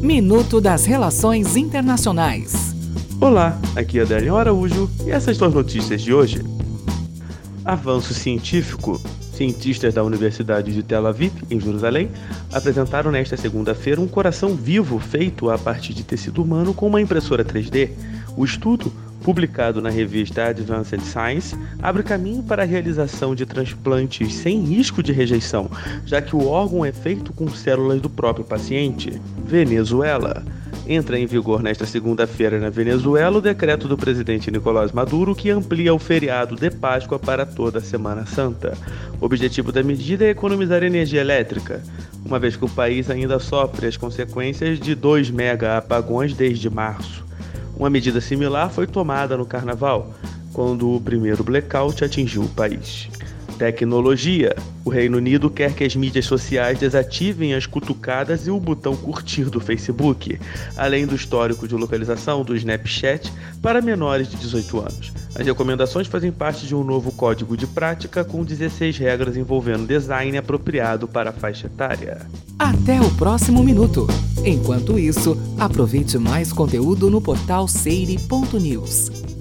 Minuto das Relações Internacionais. Olá, aqui é Adélio Araújo e essas são as notícias de hoje. Avanço científico. Cientistas da Universidade de Tel Aviv, em Jerusalém, apresentaram nesta segunda-feira um coração vivo feito a partir de tecido humano com uma impressora 3D. O estudo publicado na revista Advanced Science, abre caminho para a realização de transplantes sem risco de rejeição, já que o órgão é feito com células do próprio paciente. Venezuela. Entra em vigor nesta segunda-feira na Venezuela o decreto do presidente Nicolás Maduro que amplia o feriado de Páscoa para toda a Semana Santa. O objetivo da medida é economizar energia elétrica, uma vez que o país ainda sofre as consequências de dois mega apagões desde março. Uma medida similar foi tomada no Carnaval, quando o primeiro blackout atingiu o país. Tecnologia. O Reino Unido quer que as mídias sociais desativem as cutucadas e o botão curtir do Facebook, além do histórico de localização do Snapchat para menores de 18 anos. As recomendações fazem parte de um novo código de prática com 16 regras envolvendo design apropriado para a faixa etária. Até o próximo minuto. Enquanto isso, aproveite mais conteúdo no portal seire.news.